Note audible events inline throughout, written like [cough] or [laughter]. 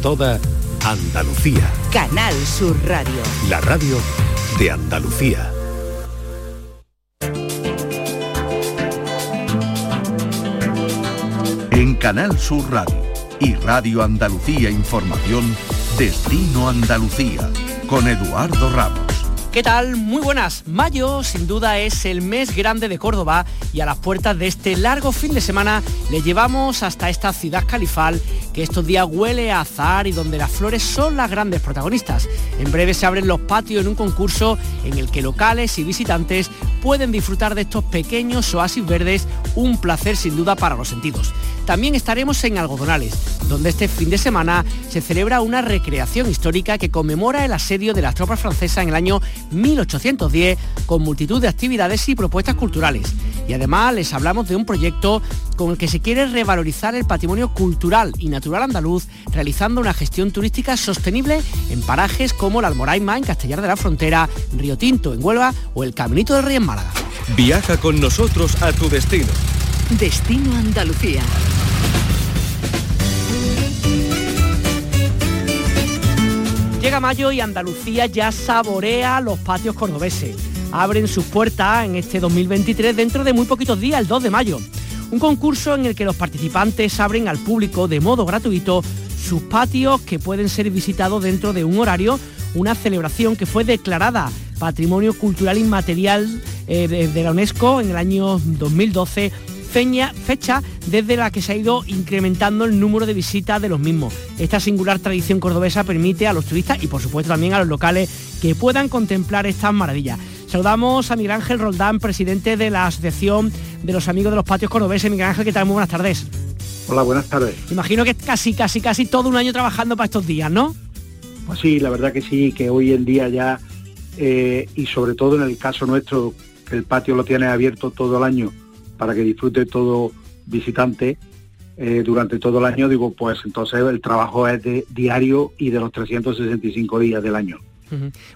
toda Andalucía. Canal Sur Radio. La radio de Andalucía. En Canal Sur Radio y Radio Andalucía Información, Destino Andalucía, con Eduardo Ramos. ¿Qué tal? Muy buenas. Mayo sin duda es el mes grande de Córdoba y a las puertas de este largo fin de semana le llevamos hasta esta ciudad califal que estos días huele a azar y donde las flores son las grandes protagonistas. En breve se abren los patios en un concurso en el que locales y visitantes pueden disfrutar de estos pequeños oasis verdes, un placer sin duda para los sentidos. También estaremos en Algodonales, donde este fin de semana se celebra una recreación histórica que conmemora el asedio de las tropas francesas en el año 1810 con multitud de actividades y propuestas culturales. Y además les hablamos de un proyecto con el que se quiere revalorizar el patrimonio cultural y natural andaluz, realizando una gestión turística sostenible en parajes como la Almoraima en Castellar de la Frontera, Río Tinto en Huelva o el Caminito del Rey en Málaga. Viaja con nosotros a tu destino. Destino Andalucía. Llega mayo y Andalucía ya saborea los patios cordobeses. Abren sus puertas en este 2023 dentro de muy poquitos días, el 2 de mayo. Un concurso en el que los participantes abren al público de modo gratuito sus patios que pueden ser visitados dentro de un horario, una celebración que fue declarada Patrimonio Cultural Inmaterial eh, de, de la UNESCO en el año 2012 feña- fecha desde la que se ha ido incrementando el número de visitas de los mismos. Esta singular tradición cordobesa permite a los turistas y por supuesto también a los locales que puedan contemplar estas maravillas. Saludamos a Miguel Ángel Roldán, presidente de la Asociación de los Amigos de los Patios Cordobeses. Miguel Ángel, ¿qué tal? Muy buenas tardes. Hola, buenas tardes. Imagino que casi, casi, casi todo un año trabajando para estos días, ¿no? Pues sí, la verdad que sí, que hoy en día ya, eh, y sobre todo en el caso nuestro, que el patio lo tiene abierto todo el año para que disfrute todo visitante eh, durante todo el año, digo, pues entonces el trabajo es de diario y de los 365 días del año.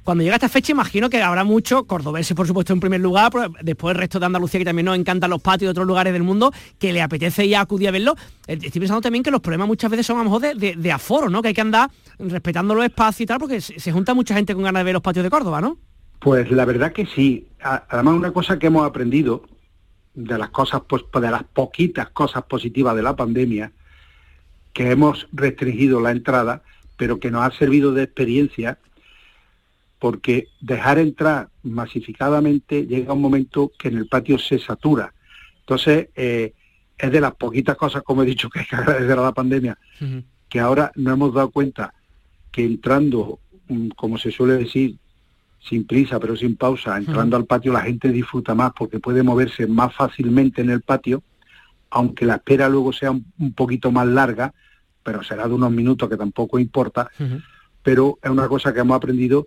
Cuando llega esta fecha imagino que habrá mucho, cordobeses por supuesto en primer lugar, pero después el resto de Andalucía que también nos encantan los patios de otros lugares del mundo, que le apetece ya acudir a verlo. Eh, Estoy pensando también que los problemas muchas veces son a lo mejor de, de- de aforo, ¿no? Que hay que andar respetando los espacios y tal, porque se, se junta mucha gente con ganas de ver los patios de Córdoba, ¿no? Pues la verdad que sí. Además, una cosa que hemos aprendido de las cosas, pues, de las poquitas cosas positivas de la pandemia, que hemos restringido la entrada, pero que nos ha servido de experiencia, porque dejar entrar masificadamente llega un momento que en el patio se satura. Entonces, eh, es de las poquitas cosas, como he dicho, que hay que agradecer a la pandemia, que ahora no hemos dado cuenta que entrando, mm, como se suele decir, sin prisa pero sin pausa, entrando al patio la gente disfruta más porque puede moverse más fácilmente en el patio, aunque la espera luego sea un, un poquito más larga, pero será de unos minutos que tampoco importa, pero es una cosa que hemos aprendido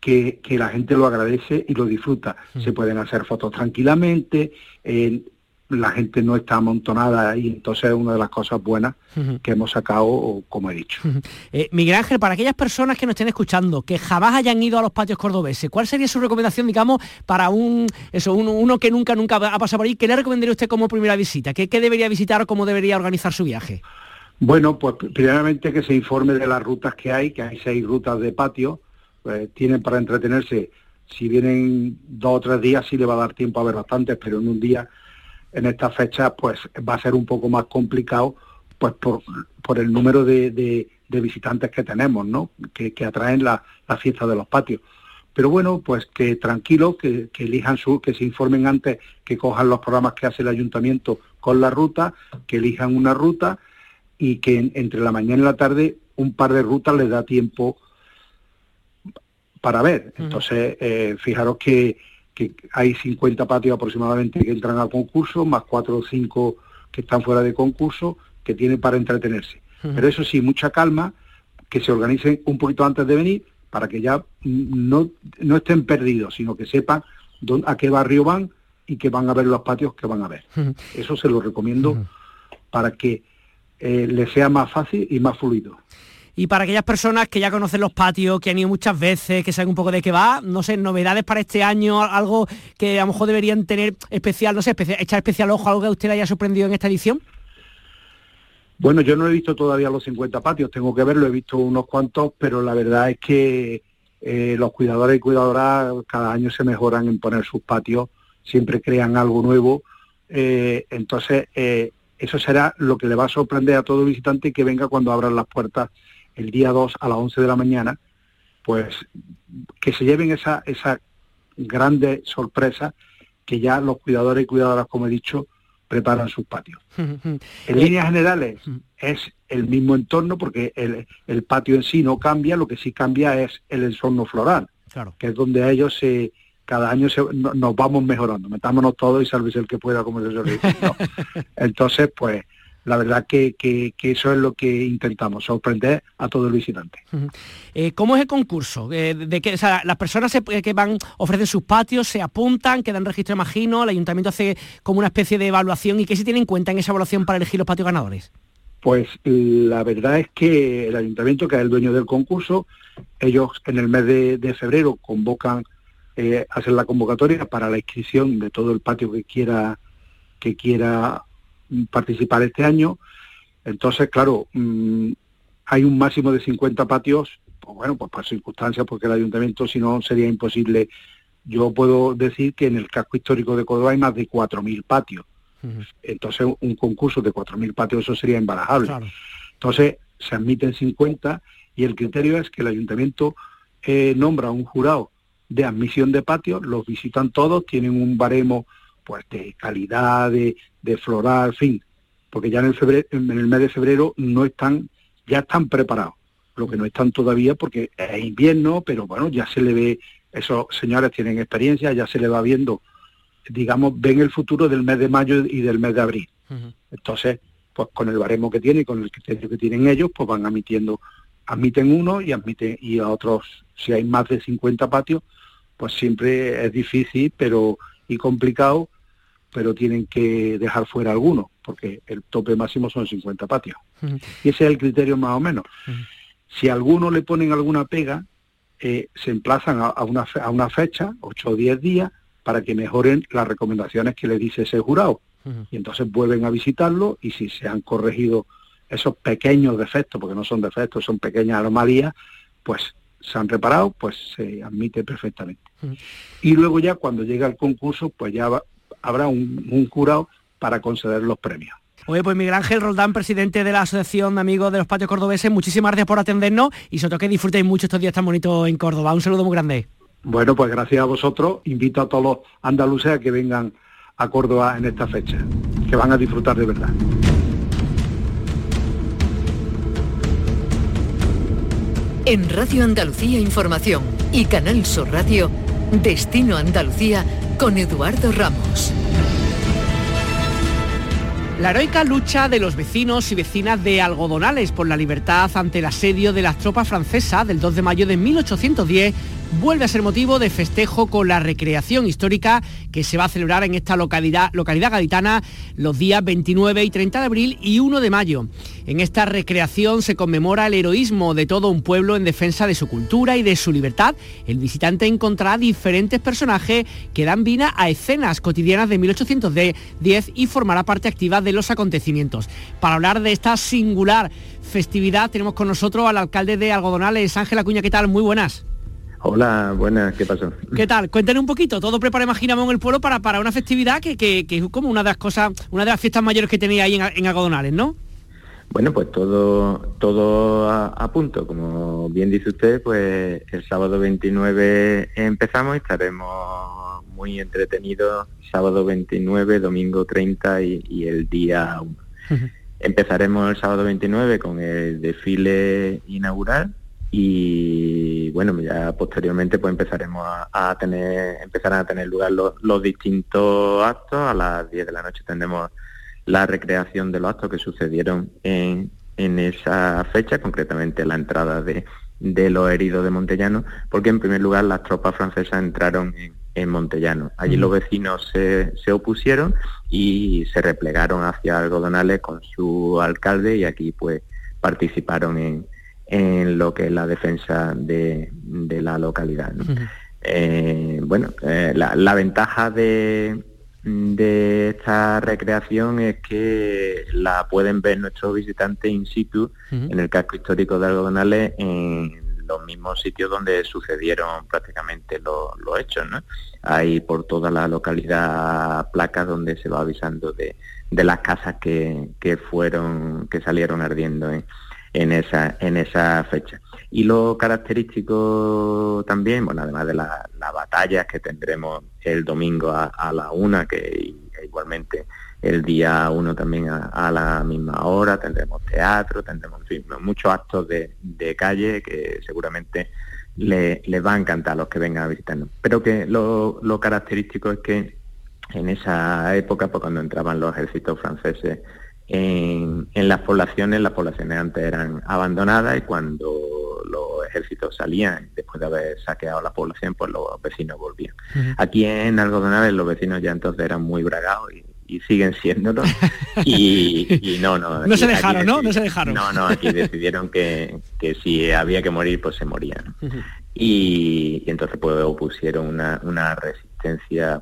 que, que la gente lo agradece y lo disfruta. Se pueden hacer fotos tranquilamente, eh, la gente no está amontonada y entonces es una de las cosas buenas que hemos sacado, como he dicho. Eh, Miguel Ángel, para aquellas personas que nos estén escuchando, que jamás hayan ido a los patios cordobeses, ¿cuál sería su recomendación, digamos, para un eso, uno, uno que nunca, nunca ha pasado por ahí? ¿Qué le recomendaría usted como primera visita? ¿Qué, qué debería visitar o cómo debería organizar su viaje? Bueno, pues primeramente que se informe de las rutas que hay, que hay seis rutas de patio, pues, tienen para entretenerse, si vienen dos o tres días sí le va a dar tiempo a ver bastantes, pero en un día, en esta fecha, pues va a ser un poco más complicado, pues por, por el número de, de- de visitantes que tenemos, ¿no? Que, que atraen la, la fiesta de los patios. Pero bueno, pues que tranquilos, que, que elijan su, que se informen antes, que cojan los programas que hace el ayuntamiento con la ruta, que elijan una ruta y que en- entre la mañana y la tarde un par de rutas les da tiempo para ver. Entonces, eh, fijaros que, que hay 50 patios aproximadamente que entran al concurso, más 4 o 5 que están fuera de concurso, que tienen para entretenerse. Pero eso sí, mucha calma, que se organicen un poquito antes de venir para que ya no, no estén perdidos, sino que sepan dónde- a qué barrio van y que van a ver los patios que van a ver. Eso se lo recomiendo para que eh, les sea más fácil y más fluido. Y para aquellas personas que ya conocen los patios, que han ido muchas veces, que saben un poco de qué va, no sé, novedades para este año, algo que a lo mejor deberían tener especial, no sé, especial- echar especial ojo, algo que a usted le haya sorprendido en esta edición. Bueno, yo no he visto todavía los 50 patios, tengo que verlo, he visto unos cuantos, pero la verdad es que eh, los cuidadores y cuidadoras cada año se mejoran en poner sus patios, siempre crean algo nuevo, eh, entonces eh, eso será lo que le va a sorprender a todo visitante que venga cuando abran las puertas el día 2 a las 11 de la mañana, pues que se lleven esa, esa grande sorpresa que ya los cuidadores y cuidadoras, como he dicho, preparan sus patios. [laughs] en líneas generales es el mismo entorno porque el, patio en sí no cambia, lo que sí cambia es el entorno floral, que es donde ellos se, cada año nos vamos mejorando, metámonos todos y sálvese el que pueda, como se dice. [laughs] Entonces, pues la verdad que, eso es lo que intentamos, sorprender a todo el visitante. Eh, ¿Cómo es el concurso? Eh, de que, las personas que van ofrecen sus patios, se apuntan, quedan registro, imagino, el ayuntamiento hace como una especie de evaluación y qué se tiene en cuenta en esa evaluación para elegir los patios ganadores. Pues la verdad es que el ayuntamiento, que es el dueño del concurso, ellos en el mes de, febrero convocan, eh, hacen la convocatoria para la inscripción de todo el patio que quiera que quiera participar este año. Entonces, claro, mm, hay un máximo de 50 patios, pues bueno, pues por circunstancias, porque el ayuntamiento si no sería imposible. Yo puedo decir que en el casco histórico de Córdoba hay más de 4.000 patios. Entonces, un concurso de 4.000 patios, eso sería imbarajable. Entonces, se admiten 50 y el criterio es que el ayuntamiento eh, nombra un jurado de admisión de patios, los visitan todos, tienen un baremo pues de calidad, de, de floral, en fin, porque ya en el, febrero, en el mes de febrero no están, ya están preparados, lo que no están todavía porque es invierno, pero bueno, ya se le ve, esos señores tienen experiencia, ya se le va viendo, digamos, ven el futuro del mes de mayo y del mes de abril. Entonces, pues con el baremo que tiene, con el criterio que tienen ellos, pues van admitiendo, admiten uno y admiten, y a otros, si hay más de 50 patios, pues siempre es difícil, pero y complicado pero tienen que dejar fuera algunos, porque el tope máximo son 50 patios. Y ese es el criterio más o menos. Si a alguno le ponen alguna pega, eh, se emplazan a, una a una fecha, 8 o 10 días, para que mejoren las recomendaciones que le dice ese jurado. Y entonces vuelven a visitarlo y si se han corregido esos pequeños defectos, porque no son defectos, son pequeñas anomalías, pues se han reparado, pues se admite perfectamente. Y luego ya cuando llega el concurso, pues ya va, habrá un, un jurado para conceder los premios. Oye, pues Miguel Ángel Roldán, presidente de la Asociación de Amigos de los Patios Cordobeses, muchísimas gracias por atendernos y sobre todo que disfrutéis mucho estos días tan bonitos en Córdoba. Un saludo muy grande. Bueno, pues gracias a vosotros. Invito a todos los andaluces a que vengan a Córdoba en esta fecha, que van a disfrutar de verdad. En Radio Andalucía Información y Canal Sur Radio, Destino Andalucía con Eduardo Ramos. La heroica lucha de los vecinos y vecinas de Algodonales por la libertad ante el asedio de las tropas francesas del 2 de mayo de 1810 vuelve a ser motivo de festejo con la recreación histórica que se va a celebrar en esta localidad, gaditana los días 29 y 30 de abril y 1 de mayo. En esta recreación se conmemora el heroísmo de todo un pueblo en defensa de su cultura y de su libertad. El visitante encontrará diferentes personajes que dan vida a escenas cotidianas de 1810 y formará parte activa de los acontecimientos. Para hablar de esta singular festividad tenemos con nosotros al alcalde de Algodonales, Ángel Acuña, ¿qué tal? Muy buenas. Hola, buenas, ¿qué pasó? ¿Qué tal? Cuéntanos un poquito, todo prepara, imaginamos, en el pueblo para, para una festividad que, que, es como una de las cosas, una de las fiestas mayores que tenéis ahí en, en Algodonales, ¿no? Bueno, pues todo, todo a, punto. Como bien dice usted, pues el sábado 29 empezamos y estaremos muy entretenidos sábado 29, domingo 30 y, el día 1. Empezaremos el sábado 29 con el desfile inaugural y bueno ya posteriormente pues empezaremos a, tener empezarán a tener lugar los, distintos actos. A las 10 de la noche tendremos la recreación de los actos que sucedieron en, en esa fecha concretamente la entrada de, de los heridos de Montellano porque en primer lugar las tropas francesas entraron en, en Montellano. Allí los vecinos se, se opusieron y se replegaron hacia Algodonales con su alcalde y aquí pues participaron en en lo que es la defensa de, la localidad. Eh, bueno, eh, la, ventaja de, de esta recreación es que la pueden ver nuestros visitantes in situ en el casco histórico de Algodonales en los mismos sitios donde sucedieron prácticamente los, hechos. ¿no? Hay por toda la localidad placas donde se va avisando de, las casas que, fueron, que salieron ardiendo en, esa, en esa fecha. Y lo característico también, bueno, además de las batallas que tendremos el domingo a, la una, que igualmente el día uno también a, la misma hora, tendremos teatro, tendremos muchos actos de, calle que seguramente les le va a encantar a los que vengan a visitarnos. Pero que lo, característico es que en esa época, pues cuando entraban los ejércitos franceses en, en, las poblaciones, las poblaciones antes eran abandonadas y cuando los ejércitos salían, después de haber saqueado la población, pues los vecinos volvían. Aquí en Algodonales los vecinos ya entonces eran muy bragados y y siguen siéndolo. [laughs] Y, no, no. no se dejaron, ¿no? No se dejaron. No, no, aquí decidieron que, que si había que morir, pues se morían. y, entonces pues opusieron una, una resistencia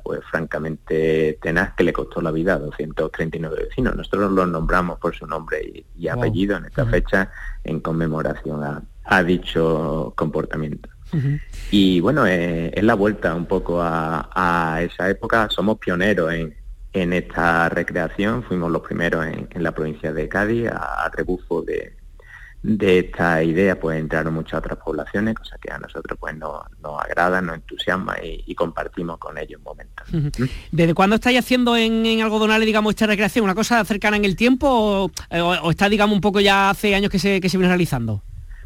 pues francamente tenaz que le costó la vida a 239 vecinos. Nosotros los nombramos por su nombre y, apellido en esta fecha en conmemoración a, a dicho comportamiento. Y bueno, eh, es la vuelta un poco a, a, esa época. Somos pioneros en, en esta recreación. Fuimos los primeros en, la provincia de Cádiz a, rebufo de, esta idea pues entraron muchas otras poblaciones, cosa que a nosotros pues nos, agrada, nos entusiasma y, compartimos con ellos momentos. [laughs] ¿Desde cuándo estáis haciendo en, en, Algodonales, digamos, esta recreación? ¿Una cosa cercana en el tiempo o, está, digamos, un poco ya hace años que se, que se viene realizando?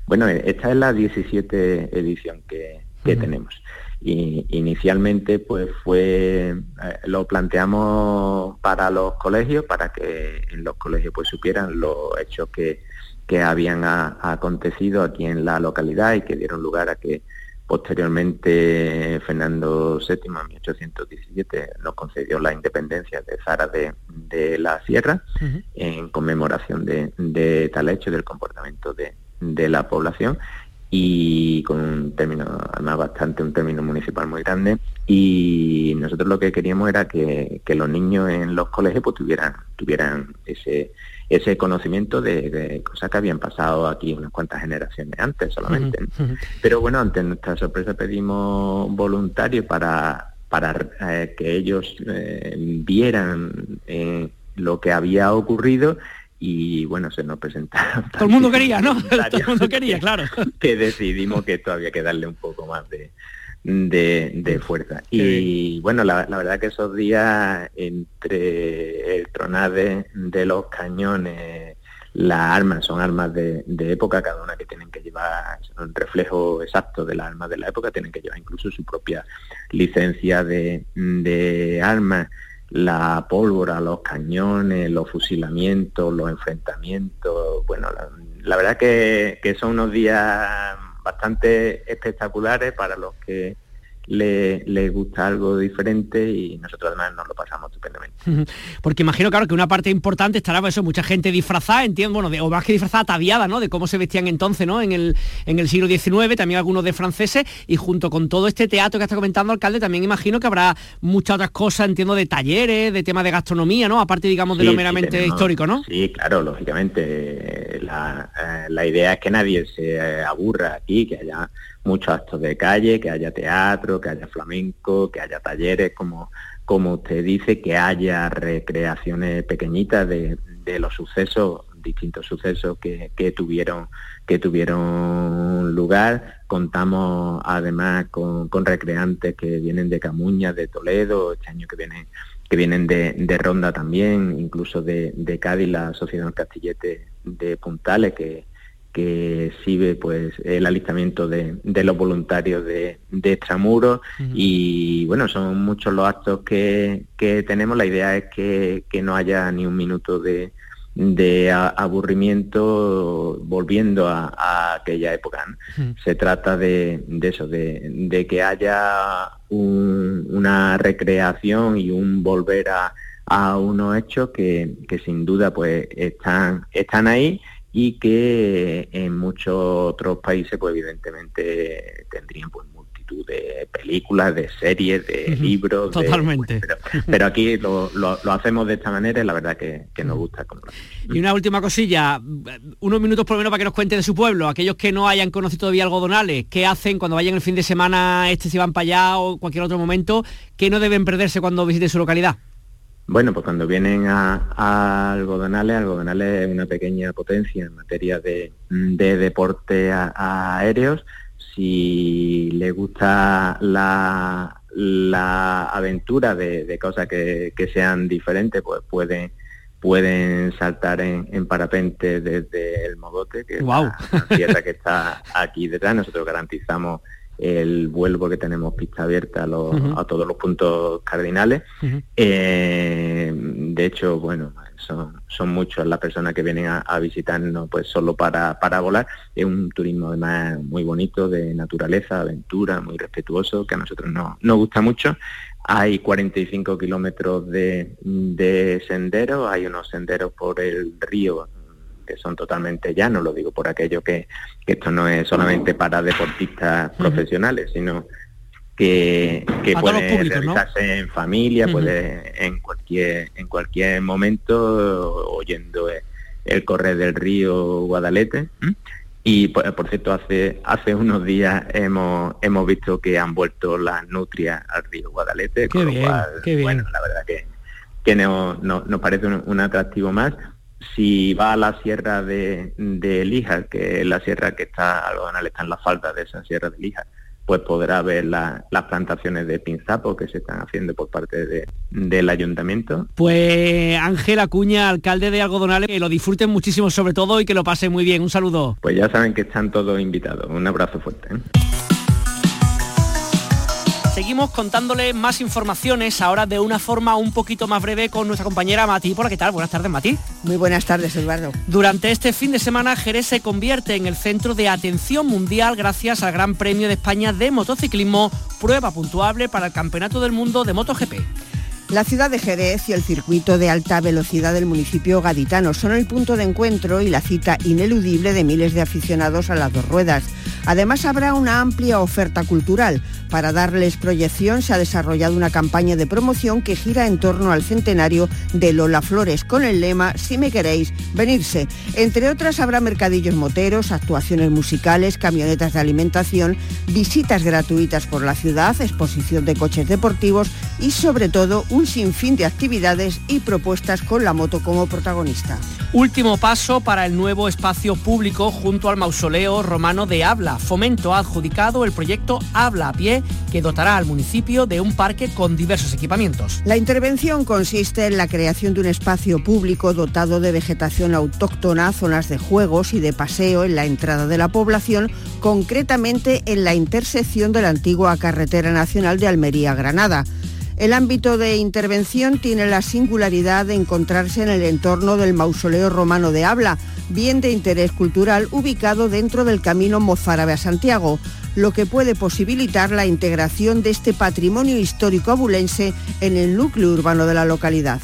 Bueno, esta es la 17 edición que, tenemos. Y inicialmente pues fue, eh, lo planteamos para los colegios, para que en los colegios pues supieran los hechos que, que habían acontecido aquí en la localidad y que dieron lugar a que posteriormente Fernando VII en 1817 nos concedió la independencia de Zara de, la Sierra en conmemoración de, de, tal hecho del comportamiento de, de la población y con un término, además bastante, un término municipal muy grande. Y nosotros lo que queríamos era que, los niños en los colegios pues, tuvieran, tuvieran ese, ese conocimiento de, cosas que habían pasado aquí unas cuantas generaciones antes solamente. Pero bueno, ante nuestra sorpresa pedimos voluntarios para, para eh, que ellos eh, vieran eh, lo que había ocurrido y bueno, se nos presentaron. Todo el mundo quería, ¿no? Todo el mundo quería, claro. [laughs] Que decidimos que esto había que darle un poco más de, de, fuerza. Y bueno, la, verdad que esos días entre el tronade de los cañones, las armas son armas de, época, cada una que tienen que llevar un reflejo exacto de las armas de la época, tienen que llevar incluso su propia licencia de, de armas la pólvora, los cañones, los fusilamientos, los enfrentamientos. Bueno, la, verdad que, que son unos días bastante espectaculares para los que le, gusta algo diferente y nosotros además nos lo pasamos estupendamente. [laughs] Porque imagino, claro, que una parte importante estará por pues eso, mucha gente disfrazada, entiendo, bueno, de, o más que disfrazada, ataviada, ¿no? De cómo se vestían entonces, ¿no? En el, en el siglo XIX, también algunos de franceses, y junto con todo este teatro que está comentando, alcalde, también imagino que habrá muchas otras cosas, entiendo, de talleres, de temas de gastronomía, ¿no? Aparte, digamos, de lo meramente histórico, ¿no? Sí, claro, lógicamente. La, eh, la idea es que nadie se aburra aquí, que haya muchos actos de calle, que haya teatro, que haya flamenco, que haya talleres, como, como usted dice, que haya recreaciones pequeñitas de, los sucesos, distintos sucesos que, tuvieron que tuvieron lugar. Contamos además con, recreantes que vienen de Camuña, de Toledo, este año que vienen que vienen de, Ronda también, incluso de, de Cádiz, la Asociación Castillete de Puntales, que, que exhibe pues el alistamiento de, los voluntarios de, de Extramuros y bueno son muchos los actos que, tenemos. La idea es que, no haya ni un minuto de, aburrimiento volviendo a, aquella época se trata de, eso de, que haya una recreación y un volver a, a unos hechos que, que sin duda pues están están ahí y que en muchos otros países pues evidentemente tendrían pues multitud de películas, de series, de libros. Totalmente. pero, aquí lo, hacemos de esta manera y la verdad que, nos gusta. Y una última cosilla, unos minutos por lo menos para que nos cuente de su pueblo, aquellos que no hayan conocido todavía algodonales, ¿qué hacen cuando vayan el fin de semana, este si van para allá o cualquier otro momento, que no deben perderse cuando visiten su localidad? Bueno, pues cuando vienen a, Algodonales, Algodonales es una pequeña potencia en materia de, deporte aéreos. Si les gusta la, aventura de, cosas que, sean diferentes, pues pueden pueden saltar en, parapente desde el Modote, que es la, tierra que está aquí detrás. Nosotros garantizamos el vuelo que tenemos pista abierta a, todos los puntos cardinales. Eh, de hecho, bueno, son, son muchas las personas que vienen a, visitarnos pues solo para, para volar. Es un turismo además muy bonito, de naturaleza, aventura, muy respetuoso, que a nosotros no, nos gusta mucho. Hay 45 kilómetros de, de senderos, hay unos senderos por el río que son totalmente llanos, lo digo por aquello que, esto no es solamente para deportistas profesionales, sino que, que puede realizarse en familia, puede en cualquier, en cualquier momento, oyendo el, correr del río Guadalete. Y por, cierto, hace hace unos días hemos hemos visto que han vuelto las nutrias al río Guadalete, con lo cual, bueno, la verdad que, que no, nos parece un, atractivo más si va a la sierra de, de Lija, que es la sierra que está, Algodonal está en la falda de esa sierra de Lija, pues podrá ver las plantaciones de pinzapo que se están haciendo por parte del ayuntamiento. Pues Ángel Acuña, alcalde de Algodonales, que lo disfruten muchísimo sobre todo y que lo pasen muy bien. Un saludo. Pues ya saben que están todos invitados. Un abrazo fuerte. ¿eh? Seguimos contándole más informaciones ahora de una forma un poquito más breve con nuestra compañera Mati. Por ¿qué tal? Buenas tardes, Mati. Muy buenas tardes, Eduardo. Durante este fin de semana, Jerez se convierte en el centro de atención mundial gracias al Gran Premio de España de Motociclismo, prueba puntuable para el Campeonato del Mundo de MotoGP. La ciudad de Jerez y el circuito de alta velocidad del municipio gaditano son el punto de encuentro y la cita ineludible de miles de aficionados a las dos ruedas. Además habrá una amplia oferta cultural. Para darles proyección se ha desarrollado una campaña de promoción que gira en torno al centenario de Lola Flores con el lema Si me queréis, venirse. Entre otras habrá mercadillos moteros, actuaciones musicales, camionetas de alimentación, visitas gratuitas por la ciudad, exposición de coches deportivos y sobre todo un sinfín de actividades y propuestas con la moto como protagonista. Último paso para el nuevo espacio público junto al mausoleo romano de Habla. Fomento ha adjudicado el proyecto Habla a pie que dotará al municipio de un parque con diversos equipamientos. La intervención consiste en la creación de un espacio público dotado de vegetación autóctona, zonas de juegos y de paseo en la entrada de la población, concretamente en la intersección de la antigua carretera nacional de Almería-Granada. El ámbito de intervención tiene la singularidad de encontrarse en el entorno del mausoleo romano de Habla, bien de interés cultural ubicado dentro del camino mozárabe a Santiago, lo que puede posibilitar la integración de este patrimonio histórico abulense en el núcleo urbano de la localidad.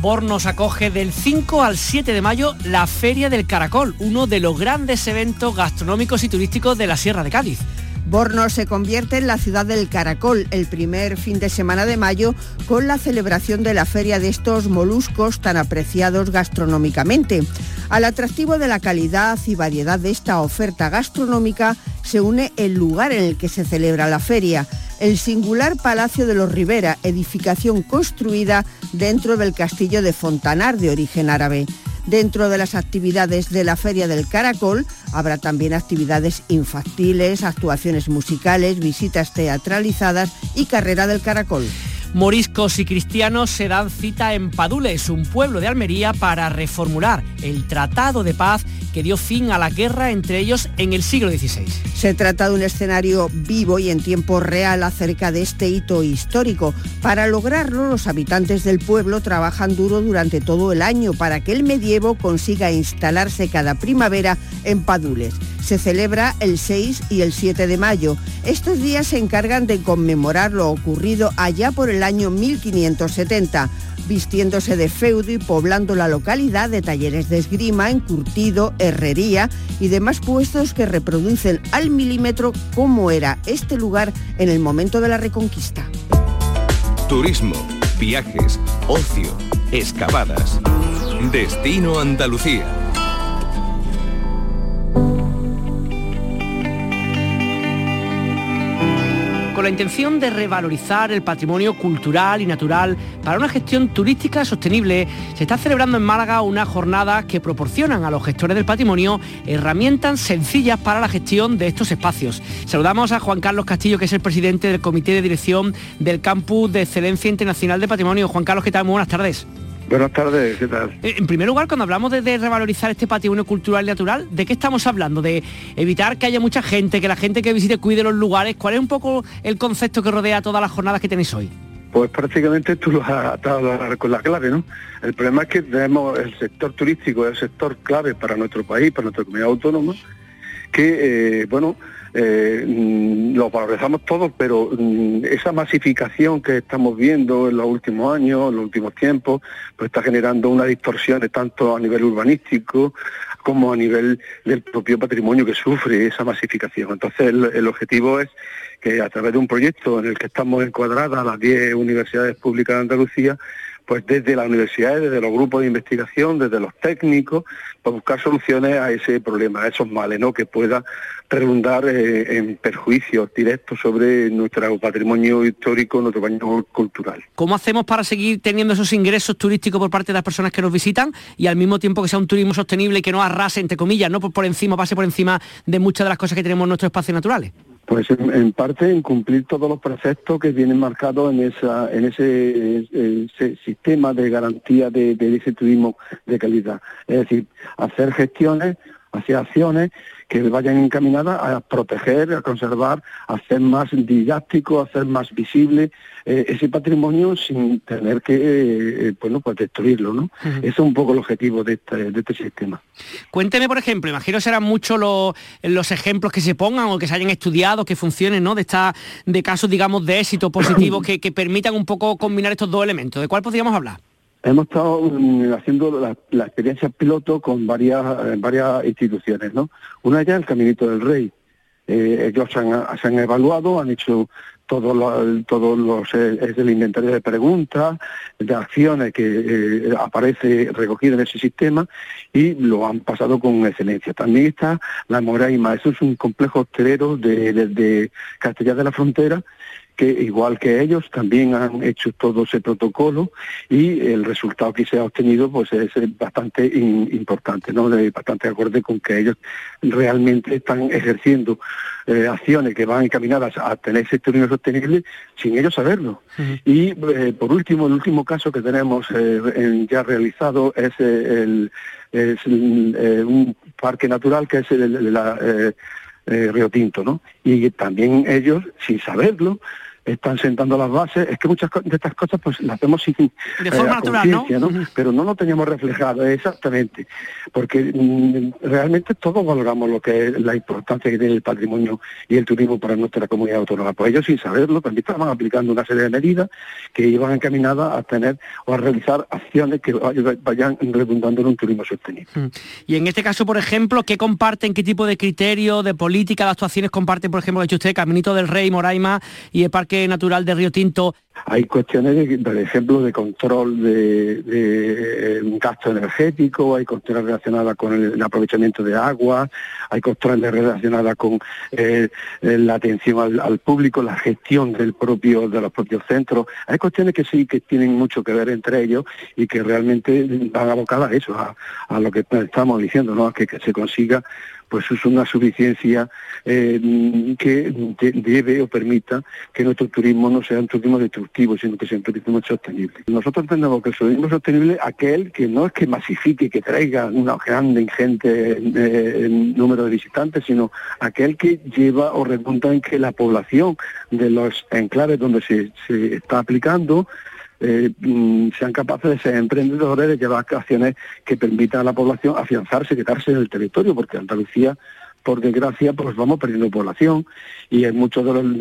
Bornos acoge del 5 al 7 de mayo la Feria del Caracol, uno de los grandes eventos gastronómicos y turísticos de la Sierra de Cádiz. Borno se convierte en la ciudad del caracol el primer fin de semana de mayo con la celebración de la feria de estos moluscos tan apreciados gastronómicamente. Al atractivo de la calidad y variedad de esta oferta gastronómica se une el lugar en el que se celebra la feria, el singular Palacio de los Rivera, edificación construida dentro del castillo de Fontanar de origen árabe. Dentro de las actividades de la Feria del Caracol habrá también actividades infantiles, actuaciones musicales, visitas teatralizadas y carrera del caracol. Moriscos y cristianos se dan cita en Padules, un pueblo de Almería, para reformular el Tratado de Paz que dio fin a la guerra entre ellos en el siglo XVI. Se trata de un escenario vivo y en tiempo real acerca de este hito histórico. Para lograrlo, los habitantes del pueblo trabajan duro durante todo el año para que el medievo consiga instalarse cada primavera en Padules. Se celebra el 6 y el 7 de mayo. Estos días se encargan de conmemorar lo ocurrido allá por el año 1570 vistiéndose de feudo y poblando la localidad de talleres de esgrima, encurtido, herrería y demás puestos que reproducen al milímetro cómo era este lugar en el momento de la reconquista. Turismo, viajes, ocio, excavadas. Destino Andalucía. La intención de revalorizar el patrimonio cultural y natural para una gestión turística sostenible, se está celebrando en Málaga una jornada que proporcionan a los gestores del patrimonio herramientas sencillas para la gestión de estos espacios. Saludamos a Juan Carlos Castillo, que es el presidente del Comité de Dirección del Campus de Excelencia Internacional de Patrimonio. Juan Carlos, ¿qué tal? Muy buenas tardes. Buenas tardes, ¿qué tal? Eh, en primer lugar, cuando hablamos de, revalorizar este patrimonio cultural y natural, ¿de qué estamos hablando? ¿De evitar que haya mucha gente, que la gente que visite cuide los lugares? ¿Cuál es un poco el concepto que rodea todas las jornadas que tenéis hoy? Pues prácticamente tú lo has dado con la clave, ¿no? El problema es que tenemos el sector turístico, el sector clave para nuestro país, para nuestra comunidad autónoma, que, eh, bueno, eh, mm, lo valorizamos todos, pero mm, esa masificación que estamos viendo en los últimos años, en los últimos tiempos, pues está generando una distorsión tanto a nivel urbanístico como a nivel del propio patrimonio que sufre esa masificación. Entonces el, objetivo es que a través de un proyecto en el que estamos encuadradas las 10 universidades públicas de Andalucía, pues desde las universidades, desde los grupos de investigación, desde los técnicos, para buscar soluciones a ese problema, a esos males, ¿no? que pueda redundar eh, en perjuicios directos sobre nuestro patrimonio histórico, nuestro patrimonio cultural. ¿Cómo hacemos para seguir teniendo esos ingresos turísticos por parte de las personas que nos visitan y al mismo tiempo que sea un turismo sostenible y que no arrase, entre comillas, no por, por encima, pase por encima de muchas de las cosas que tenemos en nuestros espacios naturales? Pues en, parte en cumplir todos los preceptos que vienen marcados en esa en ese, sistema de garantía de, de, ese turismo de calidad. Es decir, hacer gestiones, hacer acciones que vayan encaminadas a proteger, a conservar, a hacer más didáctico, a hacer más visible eh, ese patrimonio sin tener que eh, bueno, pues destruirlo. ¿no? Ese es un poco el objetivo de este, de este sistema. Cuénteme, por ejemplo, imagino serán muchos los, los ejemplos que se pongan o que se hayan estudiado, que funcionen, ¿no? De, esta, de casos, digamos, de éxito positivo [clears throat] que, que permitan un poco combinar estos dos elementos. ¿De cuál podríamos hablar? Hemos estado mm, haciendo la, experiencia piloto con varias, eh, varias instituciones, ¿no? Una de ellas el Caminito del Rey. Eh, ellos se han, evaluado, han hecho todos los, todos los eh, es el inventario de preguntas, de acciones que aparece recogido en ese sistema y lo han pasado con excelencia. También está la Moraima, eso es un complejo hostelero de, de Castellar de la Frontera que igual que ellos también han hecho todo ese protocolo y el resultado que se ha obtenido pues es bastante importante, ¿no? bastante acorde con que ellos realmente están ejerciendo eh, acciones que van encaminadas a tener ese turismo sostenible sin ellos saberlo. Y eh, por último, el último caso que tenemos eh, ya realizado es el un parque natural que es el, la, Río Tinto, ¿no? Y también ellos, sin saberlo, están sentando las bases. Es que muchas de estas cosas pues las vemos sin de forma eh, natural, ¿no? Pero no lo teníamos reflejado, exactamente. Porque mm, realmente todos valoramos lo que es la importancia que tiene el patrimonio y el turismo para nuestra comunidad autónoma. Pues ellos sin saberlo también estaban aplicando una serie de medidas que iban encaminadas a tener o a realizar acciones que vayan redundando en un turismo sostenible. Y en este caso, por ejemplo, ¿qué comparten, qué tipo de criterio, de política, de actuaciones comparten, por ejemplo, ha hecho usted, Caminito del Rey, Moraima y el Parque Natural de Río Tinto. Hay cuestiones, por ejemplo, de control de, de, gasto energético, hay cuestiones relacionadas con el, aprovechamiento de agua, hay cuestiones relacionadas con eh, la atención al, público, la gestión del propio, de los propios centros. Hay cuestiones que sí que tienen mucho que ver entre ellos y que realmente van abocadas a eso, a, lo que estamos diciendo, ¿no? que se consiga pues es una suficiencia eh, que debe o permita que nuestro turismo no sea un turismo destructivo, sino que sea un turismo sostenible. Nosotros entendemos que el turismo sostenible aquel que no es que masifique, que traiga una grande, ingente eh, número de visitantes, sino aquel que lleva o redunda en que la población de los enclaves donde se está aplicando eh, mm, sean capaces de ser emprendedores, de llevar acciones que permitan a la población afianzarse, quedarse en el territorio, porque Andalucía por desgracia, pues vamos perdiendo población y en muchos de los,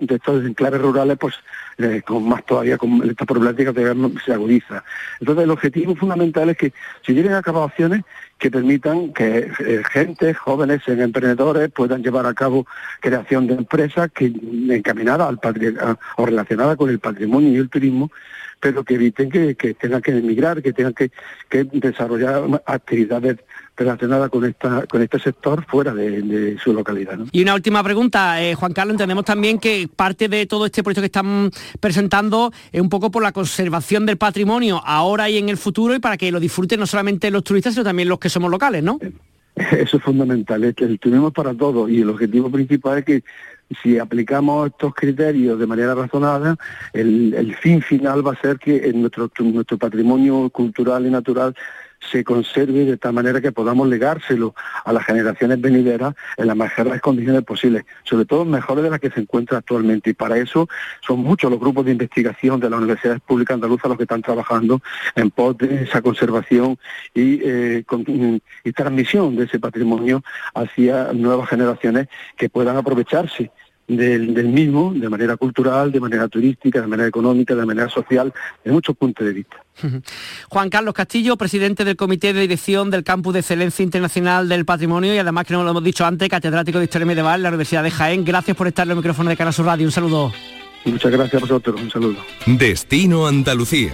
de estos enclaves rurales, pues eh, con más todavía con esta problemática se agudiza. Entonces el objetivo fundamental es que se lleven a cabo acciones que permitan que eh, gente, jóvenes, emprendedores puedan llevar a cabo creación de empresas que encaminada al o relacionada con el patrimonio y el turismo pero que eviten que, tengan que emigrar, que tengan que, desarrollar actividades relacionadas con esta con este sector fuera de, su localidad. Y una última pregunta, eh, Juan Carlos, entendemos también que parte de todo este proyecto que están presentando es un poco por la conservación del patrimonio ahora y en el futuro y para que lo disfruten no solamente los turistas, sino también los que somos locales, ¿no? [laughs] Eso es fundamental, es que el turismo para todos y el objetivo principal es que si aplicamos estos criterios de manera razonada, el, fin final va a ser que nuestro, nuestro patrimonio cultural y natural se conserve de tal manera que podamos legárselo a las generaciones venideras en las mejores condiciones posibles, sobre todo mejores de las que se encuentra actualmente. Y para eso son muchos los grupos de investigación de las universidades públicas andaluzas los que están trabajando en pos de esa conservación y, eh, y transmisión de ese patrimonio hacia nuevas generaciones que puedan aprovecharse del, mismo de manera cultural, de manera turística, de manera económica, de manera social, de muchos puntos de vista. [laughs] Juan Carlos Castillo, presidente del Comité de Dirección del Campus de Excelencia Internacional del Patrimonio y además que no lo hemos dicho antes, catedrático de Historia Medieval de la Universidad de Jaén. Gracias por estar en el micrófono de Canal Radio. Un saludo. Muchas gracias a vosotros. Un saludo. Destino Andalucía.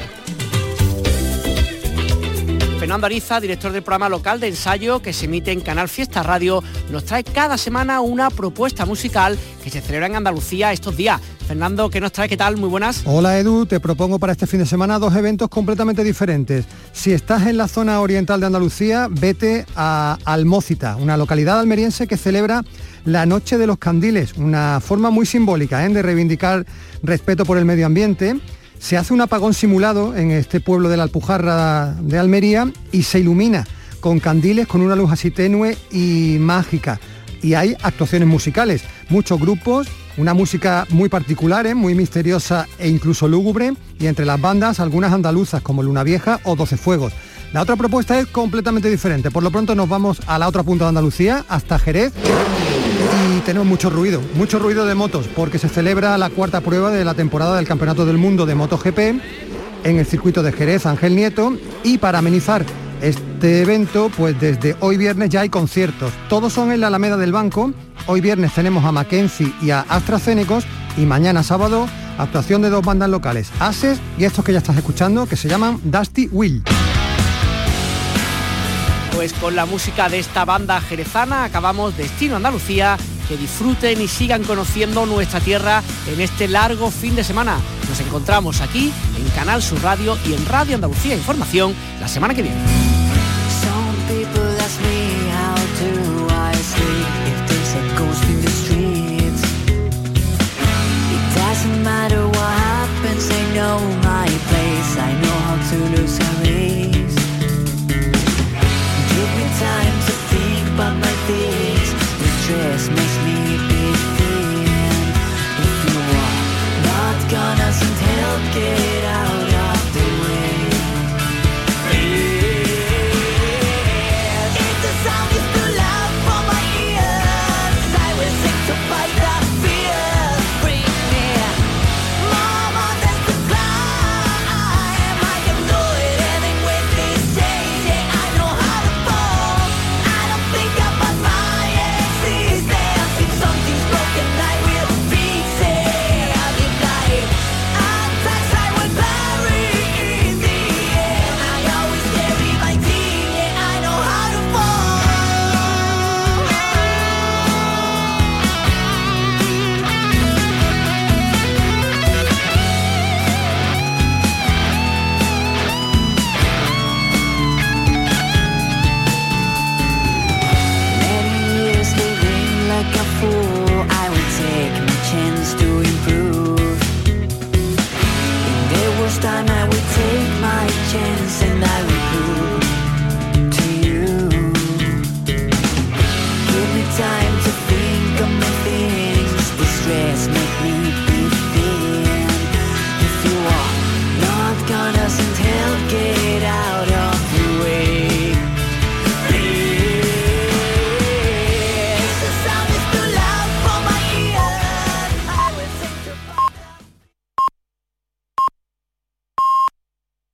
Fernando director del programa local de ensayo que se emite en Canal Fiesta Radio, nos trae cada semana una propuesta musical que se celebra en Andalucía estos días. Fernando, ¿qué nos trae? ¿Qué tal? Muy buenas. Hola Edu, te propongo para este fin de semana dos eventos completamente diferentes. Si estás en la zona oriental de Andalucía, vete a Almócita, una localidad almeriense que celebra la Noche de los Candiles, una forma muy simbólica ¿eh? de reivindicar respeto por el medio ambiente se hace un apagón simulado en este pueblo de la Alpujarra de Almería y se ilumina con candiles con una luz así tenue y mágica. Y hay actuaciones musicales, muchos grupos, una música muy particular, ¿eh? muy misteriosa e incluso lúgubre, y entre las bandas algunas andaluzas como Luna Vieja o Doce Fuegos. La otra propuesta es completamente diferente. Por lo pronto nos vamos a la otra punta de Andalucía, hasta Jerez, tenemos mucho ruido, mucho ruido de motos, porque se celebra la cuarta prueba de la temporada del Campeonato del Mundo de MotoGP en el circuito de Jerez Ángel Nieto y para amenizar este evento, pues desde hoy viernes ya hay conciertos. Todos son en la Alameda del Banco. Hoy viernes tenemos a Mackenzie y a AstraZeneca y mañana sábado actuación de dos bandas locales, Ases y estos que ya estás escuchando que se llaman Dusty Will. Pues con la música de esta banda jerezana acabamos Destino Andalucía. Que disfruten y sigan conociendo nuestra tierra en este largo fin de semana. Nos encontramos aquí en Canal Sur Radio y en Radio Andalucía Información la semana que viene.